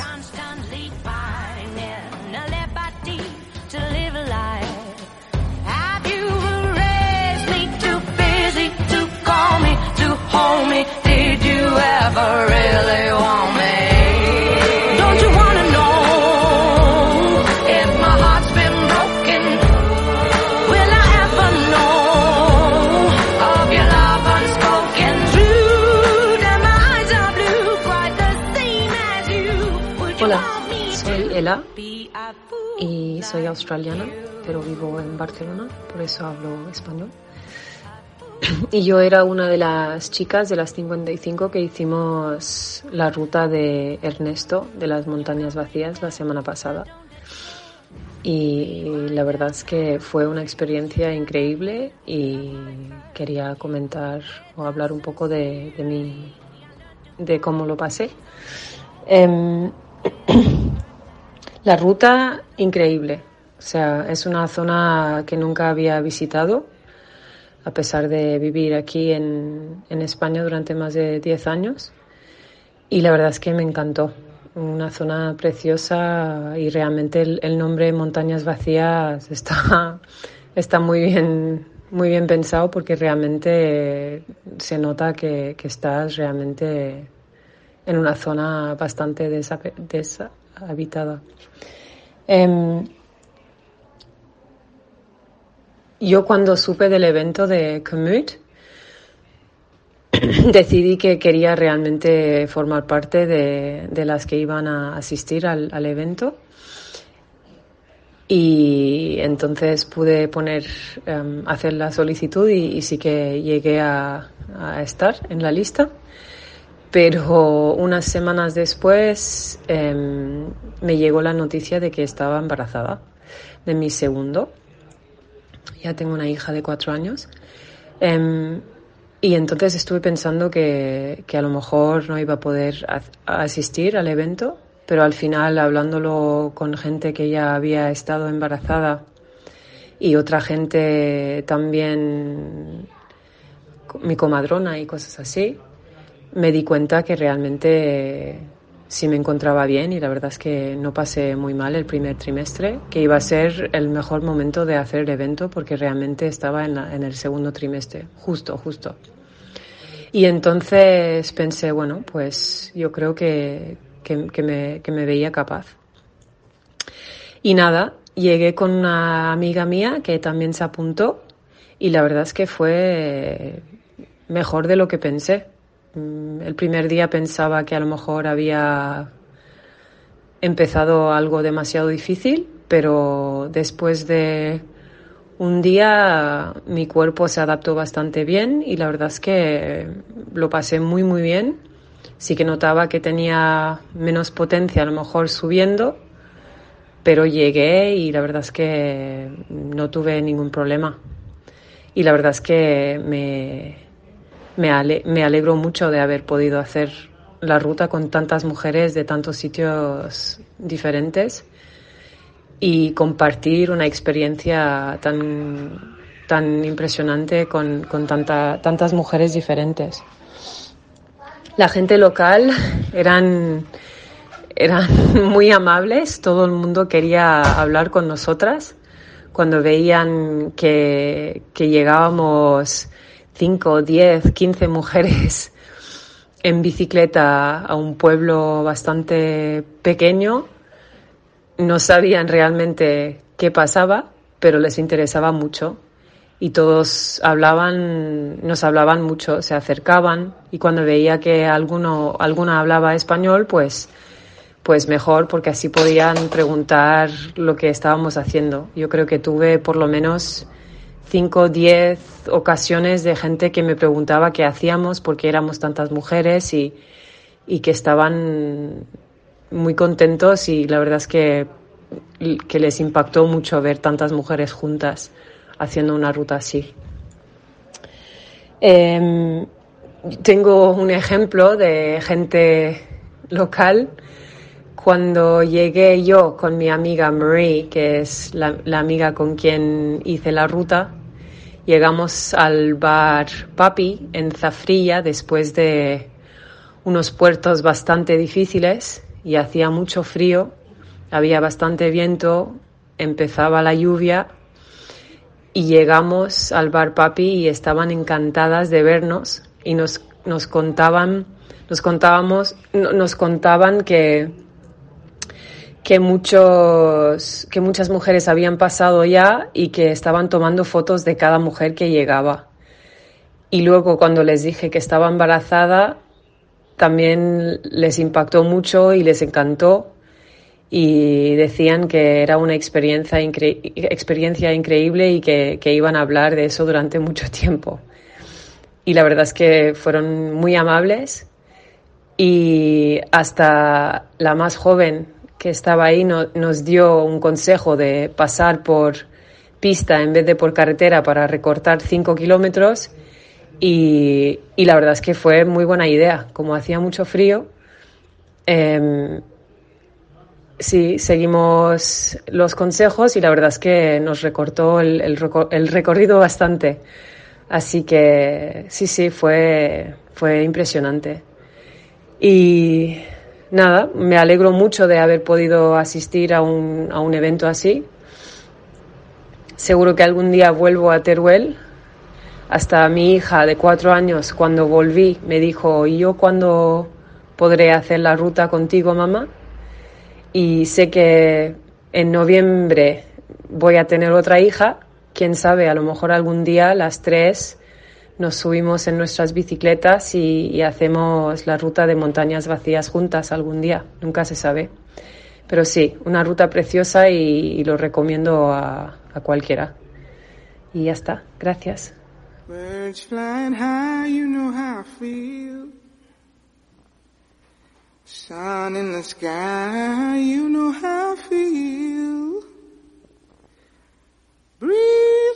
Y soy australiana, pero vivo en Barcelona, por eso hablo español. Y yo era una de las chicas de las 55 que hicimos la ruta de Ernesto de las montañas vacías la semana pasada. Y la verdad es que fue una experiencia increíble y quería comentar o hablar un poco de, de, mi, de cómo lo pasé. Eh, La ruta, increíble. O sea, es una zona que nunca había visitado, a pesar de vivir aquí en, en España durante más de 10 años. Y la verdad es que me encantó. una zona preciosa y realmente el, nombre Montañas Vacías está, está muy bien muy bien pensado porque realmente se nota que, estás realmente en una zona bastante deshabitada. Em, yo cuando supe del evento de Commute, decidí que quería realmente formar parte de, las que iban a asistir al, evento. Y entonces pude poner, em, hacer la solicitud y, sí que llegué a, estar en la lista. Pero unas semanas después em, me llegó la noticia de que estaba embarazada de mi segundo. Ya tengo una hija de cuatro años. Em, y entonces estuve pensando que, que, a lo mejor no iba a poder asistir al evento, pero al final hablándolo con gente que ya había estado embarazada y otra gente también, mi comadrona y cosas así, me di cuenta que realmente sí me encontraba bien y la verdad es que no pasé muy mal el primer trimestre, que iba a ser el mejor momento de hacer el evento porque realmente estaba en, en el segundo trimestre, justo, justo. Y entonces pensé, bueno, pues yo creo que, que, que, me, que me veía capaz. Y nada, llegué con una amiga mía que también se apuntó y la verdad es que fue mejor de lo que pensé. Mm, el primer día pensaba que a lo mejor había empezado algo demasiado difícil, pero después de un día mi cuerpo se adaptó bastante bien y la verdad es que lo pasé muy muy bien. Sí que notaba que tenía menos potencia a lo mejor subiendo, pero llegué y la verdad es que no tuve ningún problema. Y la verdad es que me, me, alegro mucho de haber podido hacer la ruta con tantas mujeres de tantos sitios diferentes y compartir una experiencia tan, tan impresionante con, con tanta, tantas mujeres diferentes. La gente local eran, eran muy amables, todo el mundo quería hablar con nosotras. Cuando veían que, que llegábamos 5, 10, 15 mujeres en bicicleta a un pueblo bastante pequeño, no sabían realmente qué pasaba, pero les interesaba mucho. Y todos hablaban, nos hablaban mucho, se acercaban. Y cuando veía que alguno, alguna hablaba español, pues, pues mejor porque así podían preguntar lo que estábamos haciendo. Yo creo que tuve por lo menos cinco o diez ocasiones de gente que me preguntaba qué hacíamos porque éramos tantas mujeres y, y que estaban muy contentos y la verdad es que, que les impactó mucho ver tantas mujeres juntas haciendo una ruta así. Em, tengo un ejemplo de gente local. Cuando llegué yo con mi amiga Marie, que es la, la amiga con quien hice la ruta, llegamos al bar Papi en Zafrilla después de unos puertos bastante difíciles y hacía mucho frío, había bastante viento, empezaba la lluvia y llegamos al bar Papi y estaban encantadas de vernos y nos, nos contaban, nos contábamos, nos contaban que, que muchos, que muchas mujeres habían pasado ya y que estaban tomando fotos de cada mujer que llegaba. Y luego cuando les dije que estaba embarazada, también les impactó mucho y les encantó y decían que era una experiencia, experiencia increíble y que, que, iban a hablar de eso durante mucho tiempo. Y la verdad es que fueron muy amables y hasta la más joven que estaba ahí nos dio un consejo de pasar por pista en vez de por carretera para recortar cinco kilómetros y, la verdad es que fue muy buena idea. Como hacía mucho frío, em, sí, seguimos los consejos y la verdad es que nos recortó el, el, recorrido bastante. Así que sí, sí, fue, fue impresionante. Y nada, me alegro mucho de haber podido asistir a un, a un evento así. Seguro que algún día vuelvo a Teruel. Hasta mi hija de cuatro años, cuando volví, me dijo, ¿y yo cuándo podré hacer la ruta contigo, mamá? Y sé que en noviembre voy a tener otra hija. Quién sabe, a lo mejor algún día las tres nos subimos en nuestras bicicletas y, hacemos la ruta de montañas vacías juntas algún día. Nunca se sabe. Pero sí, una ruta preciosa y, lo recomiendo a, a cualquiera. Y ya está. Gracias. Sun in the sky, you know how I feel.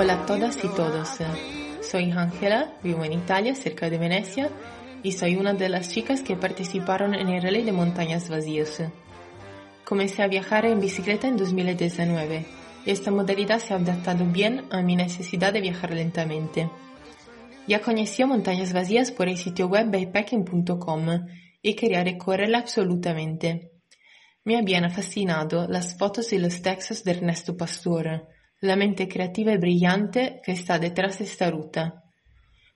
Hola a todas y todos. Soy Ángela, vivo en Italia, cerca de Venecia, y soy una de las chicas que participaron en el Rally de Montañas Vacías. Comencé a viajar en bicicleta en 2019 y esta modalidad se ha adaptado bien a mi necesidad de viajar lentamente. Ya conocía montañas vacías por el sitio web bypacking.com y quería recorrerla absolutamente. Me habían fascinado las fotos y los textos de Ernesto Pastor, la mente creativa y brillante que está detrás de esta ruta.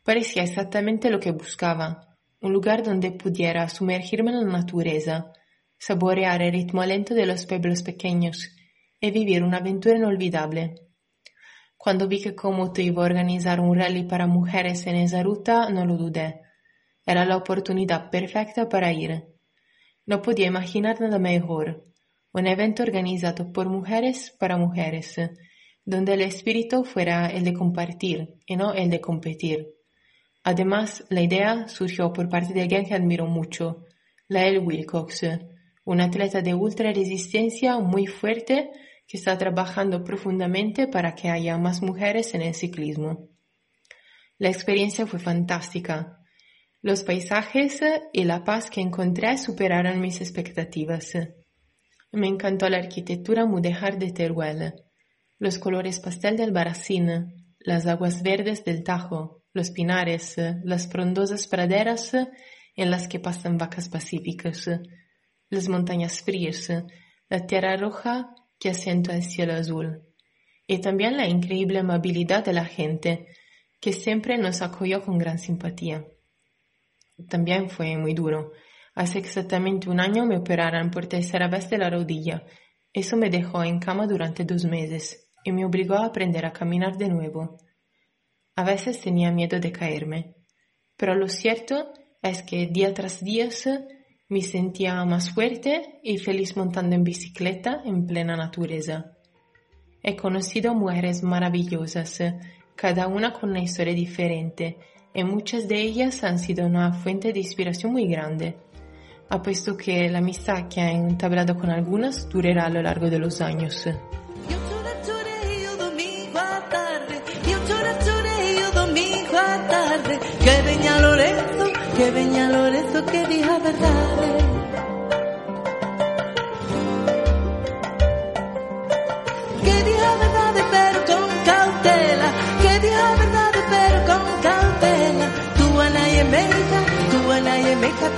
Parecía exactamente lo que buscaba, un lugar donde pudiera sumergirme en la naturaleza, saborear el ritmo lento de los pueblos pequeños y vivir una aventura inolvidable. Cuando vi que Komoto iba a organizar un rally para mujeres en esa ruta, no lo dudé. Era la oportunidad perfecta para ir. No podía imaginar nada mejor. Un evento organizado por mujeres para mujeres, donde el espíritu fuera el de compartir y no el de competir. Además, la idea surgió por parte de alguien que admiro mucho, Lael Wilcox, un atleta de ultra resistencia muy fuerte que está trabajando profundamente para que haya más mujeres en el ciclismo. La experiencia fue fantástica. Los paisajes y la paz que encontré superaron mis expectativas. Me encantó la arquitectura mudéjar de Teruel, los colores pastel del Baracín, las aguas verdes del Tajo, los pinares, las frondosas praderas en las que pasan vacas pacíficas, las montañas frías, la tierra roja que asienta el cielo azul, y también la increíble amabilidad de la gente, que siempre nos acogió con gran simpatía. También fue muy duro. Hace exactamente un año me operaron por tercera vez de la rodilla. Eso me dejó en cama durante dos meses y me obligó a aprender a caminar de nuevo. A veces tenía miedo de caerme, pero lo cierto es que día tras día me sentía más fuerte y feliz montando en bicicleta en plena naturaleza. He conocido mujeres maravillosas, cada una con una historia diferente, y muchas de ellas han sido una fuente de inspiración muy grande. Apuesto que la amistad que he entablado con algunas durará a lo largo de los años. Que venga Lorenzo que diga verdad. Que diga verdad pero con cautela, que diga verdad pero con cautela. Tu ana y meca, tu ana y meca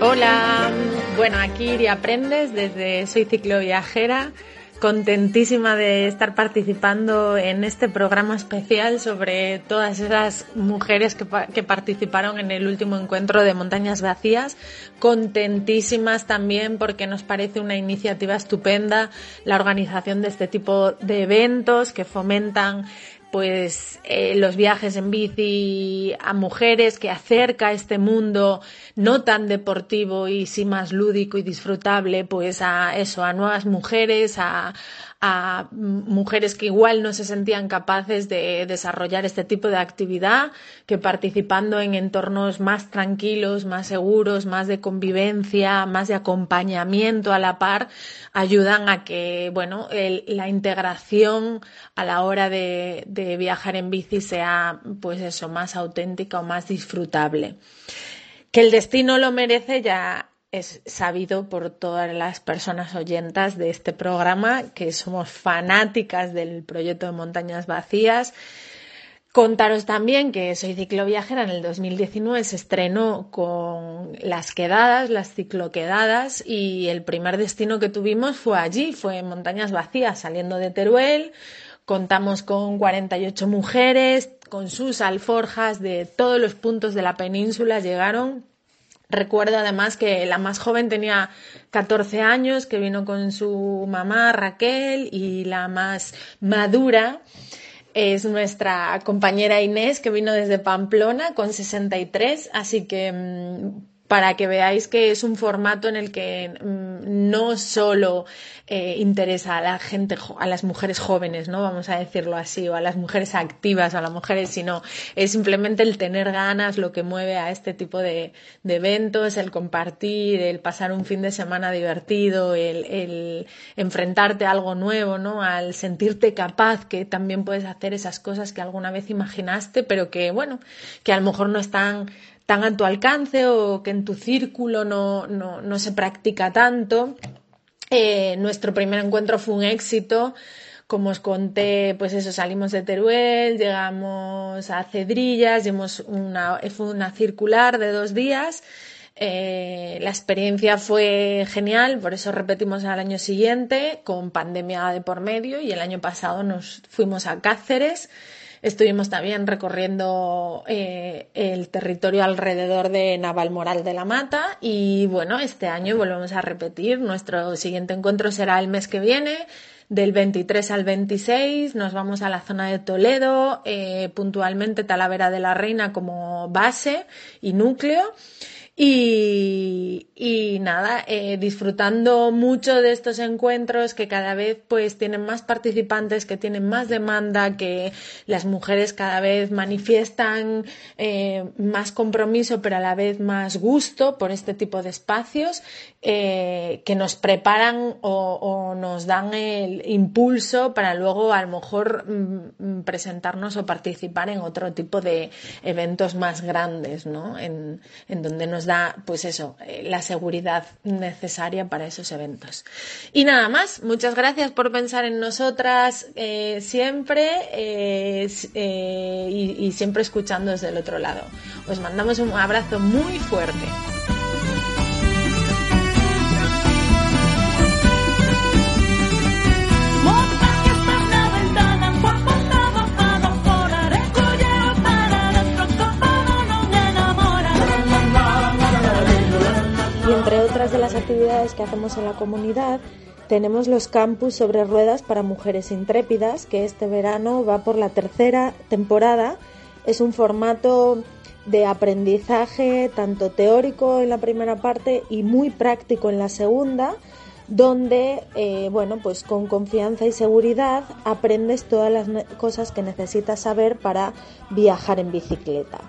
Hola, bueno, aquí Iri Aprendes desde Soy Cicloviajera, contentísima de estar participando en este programa especial sobre todas esas mujeres que, participaron en el último encuentro de Montañas Vacías, contentísimas también porque nos parece una iniciativa estupenda la organización de este tipo de eventos que fomentan pues eh, los viajes en bici a mujeres, que acerca este mundo no tan deportivo y sí más lúdico y disfrutable, pues a eso, a nuevas mujeres, a, a mujeres que igual no se sentían capaces de desarrollar este tipo de actividad, que participando en entornos más tranquilos, más seguros, más de convivencia, más de acompañamiento a la par, ayudan a que, bueno, la integración a la hora de, de viajar en bici sea, pues eso, más auténtica o más disfrutable. Que el destino lo merece ya es sabido por todas las personas oyentas de este programa que somos fanáticas del proyecto de Montañas Vacías. Contaros también que Soy Cicloviajera en el 2019 se estrenó con las quedadas, las cicloquedadas, y el primer destino que tuvimos fue allí, fue Montañas Vacías, saliendo de Teruel. Contamos con 48 mujeres, con sus alforjas de todos los puntos de la península llegaron Recuerdo además que la más joven tenía 14 años, que vino con su mamá Raquel y la más madura es nuestra compañera Inés, que vino desde Pamplona con 63, así que mm, para que veáis que es un formato en el que mm, no solo eh, interesa a la gente, a las mujeres jóvenes, ¿no? Vamos a decirlo así, o a las mujeres activas, a las mujeres, sino es simplemente el tener ganas lo que mueve a este tipo de, eventos, el compartir, el pasar un fin de semana divertido, el, el enfrentarte a algo nuevo, ¿no? Al sentirte capaz que también puedes hacer esas cosas que alguna vez imaginaste, pero que, bueno, que a lo mejor no están tan a tu alcance o que en tu círculo no, no, no se practica tanto. Eh, nuestro primer encuentro fue un éxito. Como os conté, pues eso, salimos de Teruel, llegamos a Cedrillas, una, fue una circular de dos días. Eh, la experiencia fue genial, por eso repetimos al año siguiente, con pandemia de por medio, y el año pasado nos fuimos a Cáceres Estuvimos también recorriendo eh, el territorio alrededor de Navalmoral de la Mata y bueno, este año volvemos a repetir. Nuestro siguiente encuentro será el mes que viene. Del 23 al 26 nos vamos a la zona de Toledo, eh, puntualmente Talavera de la Reina como base y núcleo. Y, nada, eh, disfrutando mucho de estos encuentros que cada vez pues tienen más participantes, que tienen más demanda, que las mujeres cada vez manifiestan eh, más compromiso pero a la vez más gusto por este tipo de espacios eh, que nos preparan o, o, nos dan el impulso para luego a lo mejor mm, presentarnos o participar en otro tipo de eventos más grandes, ¿no? En, en donde nos da pues eso, eh, la seguridad necesaria para esos eventos. Y nada más, muchas gracias por pensar en nosotras eh, siempre eh, y, y siempre escuchando desde el otro lado. Os mandamos un abrazo muy fuerte. Actividades que hacemos en la comunidad, tenemos los campus sobre ruedas para mujeres intrépidas, que este verano va por la tercera temporada. Es un formato de aprendizaje tanto teórico en la primera parte y muy práctico en la segunda, donde, eh, bueno, pues con confianza y seguridad aprendes todas las cosas que necesitas saber para viajar en bicicleta.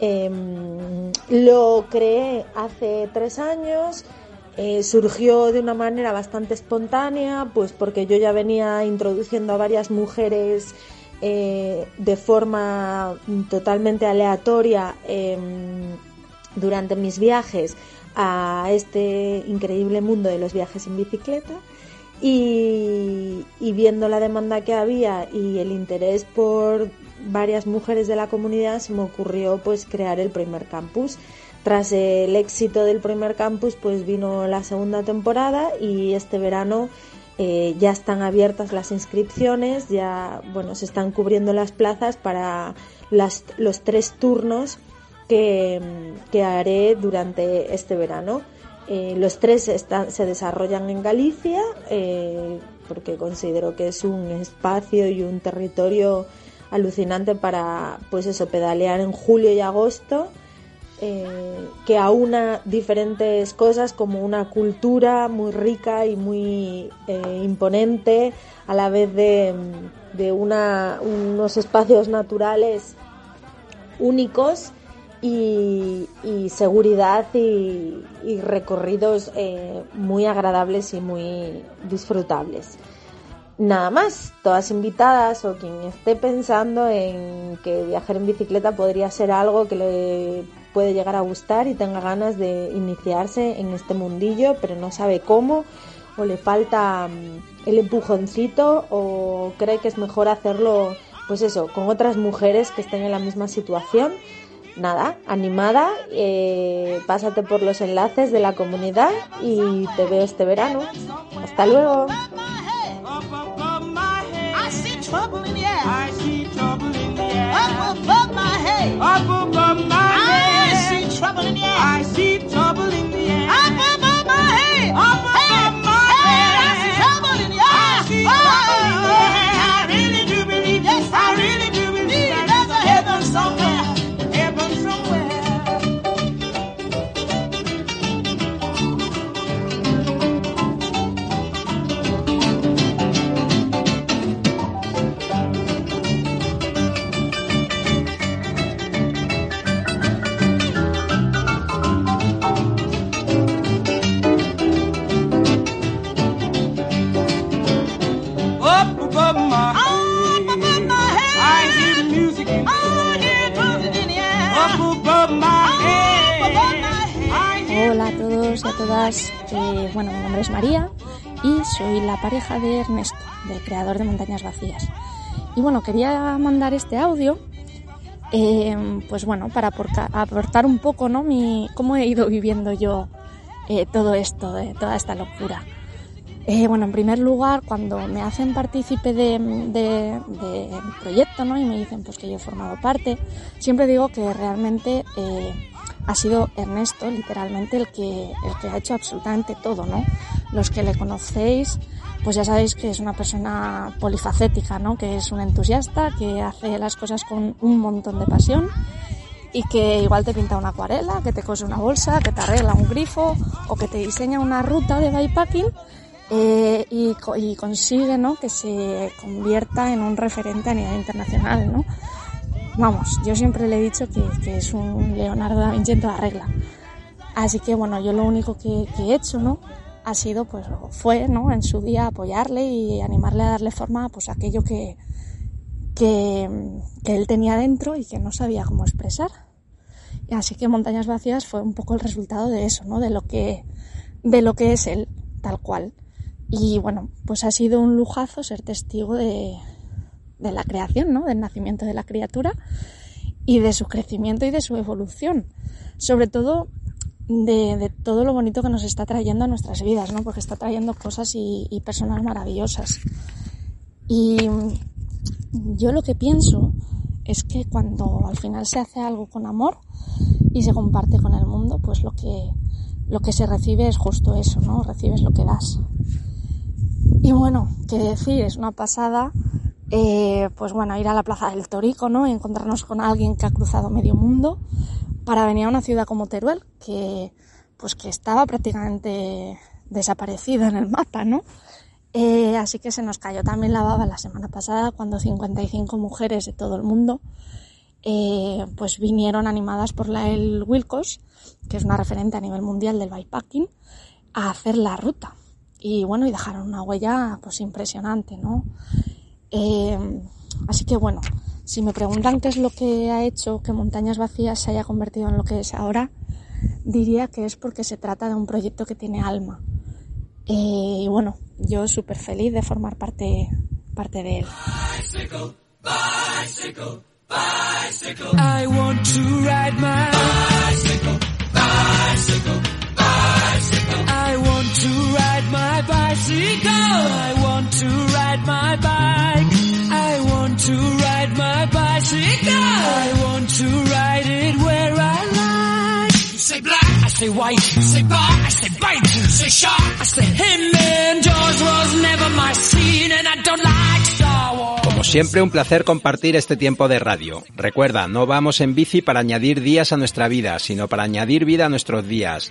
Em, lo creé hace tres años, eh, surgió de una manera bastante espontánea, pues porque yo ya venía introduciendo a varias mujeres eh, de forma totalmente aleatoria em, durante mis viajes a este increíble mundo de los viajes en bicicleta. Y, y, viendo la demanda que había y el interés por varias mujeres de la comunidad se me ocurrió pues crear el primer campus. Tras el éxito del primer campus pues vino la segunda temporada y este verano eh, ya están abiertas las inscripciones, ya bueno se están cubriendo las plazas para las, los tres turnos que, haré durante este verano. Eh, los tres están, se desarrollan en Galicia eh, porque considero que es un espacio y un territorio alucinante para, pues eso, pedalear en julio y agosto, eh, que aúna diferentes cosas como una cultura muy rica y muy eh, imponente, a la vez de, de una, unos espacios naturales únicos y, seguridad y, y recorridos eh, muy agradables y muy disfrutables. Nada más, todas invitadas o quien esté pensando en que viajar en bicicleta podría ser algo que le puede llegar a gustar y tenga ganas de iniciarse en este mundillo, pero no sabe cómo, o le falta mm, el empujoncito, o cree que es mejor hacerlo, pues eso, con otras mujeres que estén en la misma situación. Nada, animada, eh, pásate por los enlaces de la comunidad y te veo este verano. Hasta luego. Trouble in the air. Up above my head. Up above my head. I see trouble in the air. I see trouble in the air. Up above my head. Up above my head. I see trouble in the air. I see oh, oh, oh. trouble es María y soy la pareja de Ernesto, del creador de Montañas Vacías. Y bueno, quería mandar este audio, eh, pues bueno, para aportar, un poco, ¿no? Mi, cómo he ido viviendo yo eh, todo esto, de toda esta locura. Eh, bueno, en primer lugar, cuando me hacen partícipe de, de, de proyecto, ¿no? Y me dicen pues que yo he formado parte, siempre digo que realmente eh, ha sido Ernesto, literalmente, el que, el que ha hecho absolutamente todo, ¿no? Los que le conocéis, pues ya sabéis que es una persona polifacética, ¿no? Que es un entusiasta, que hace las cosas con un montón de pasión y que igual te pinta una acuarela, que te cose una bolsa, que te arregla un grifo o que te diseña una ruta de bikepacking eh, y, y consigue ¿no? que se convierta en un referente a nivel internacional. ¿no? Vamos, yo siempre le he dicho que, que es un Leonardo da Vinci en toda regla. Así que bueno, yo lo único que, que he hecho, ¿no? Ha sido, pues, fue, ¿no? En su día apoyarle y animarle a darle forma, pues, a aquello que, que, que él tenía dentro y que no sabía cómo expresar. Y así que Montañas Vacías fue un poco el resultado de eso, ¿no? De lo que, de lo que es él, tal cual. Y bueno, pues ha sido un lujazo ser testigo de, de la creación, ¿no? Del nacimiento de la criatura y de su crecimiento y de su evolución. Sobre todo de, todo lo bonito que nos está trayendo a nuestras vidas, ¿no? Porque está trayendo cosas y, y personas maravillosas. Y yo lo que pienso es que cuando al final se hace algo con amor y se comparte con el mundo, pues lo que, lo que se recibe es justo eso, ¿no? Recibes lo que das. Y bueno, qué decir, es una pasada, eh, pues bueno, ir a la Plaza del Torico, ¿no? Encontrarnos con alguien que ha cruzado medio mundo para venir a una ciudad como Teruel, que pues que estaba prácticamente desaparecida en el mapa, ¿no? Eh, así que se nos cayó también la baba la semana pasada cuando 55 mujeres de todo el mundo eh, pues vinieron animadas por la El Wilcos, que es una referente a nivel mundial del bikepacking, a hacer la ruta. Y bueno, y dejaron una huella pues impresionante, ¿no? Eh, así que bueno, si me preguntan qué es lo que ha hecho que Montañas Vacías se haya convertido en lo que es ahora, diría que es porque se trata de un proyecto que tiene alma. Eh, y bueno, yo súper feliz de formar parte, parte de él. My bicycle. I want to ride my bike. I want to ride my bicycle. I want to ride it where I like. You say black, I say white. You say bar, I say bite. You say shark, I say him. And Jaws was never my scene, and I don't like Star Wars. Siempre, un placer compartir este tiempo de radio. Recuerda, no vamos en bici para añadir días a nuestra vida, sino para añadir vida a nuestros días.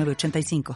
906985.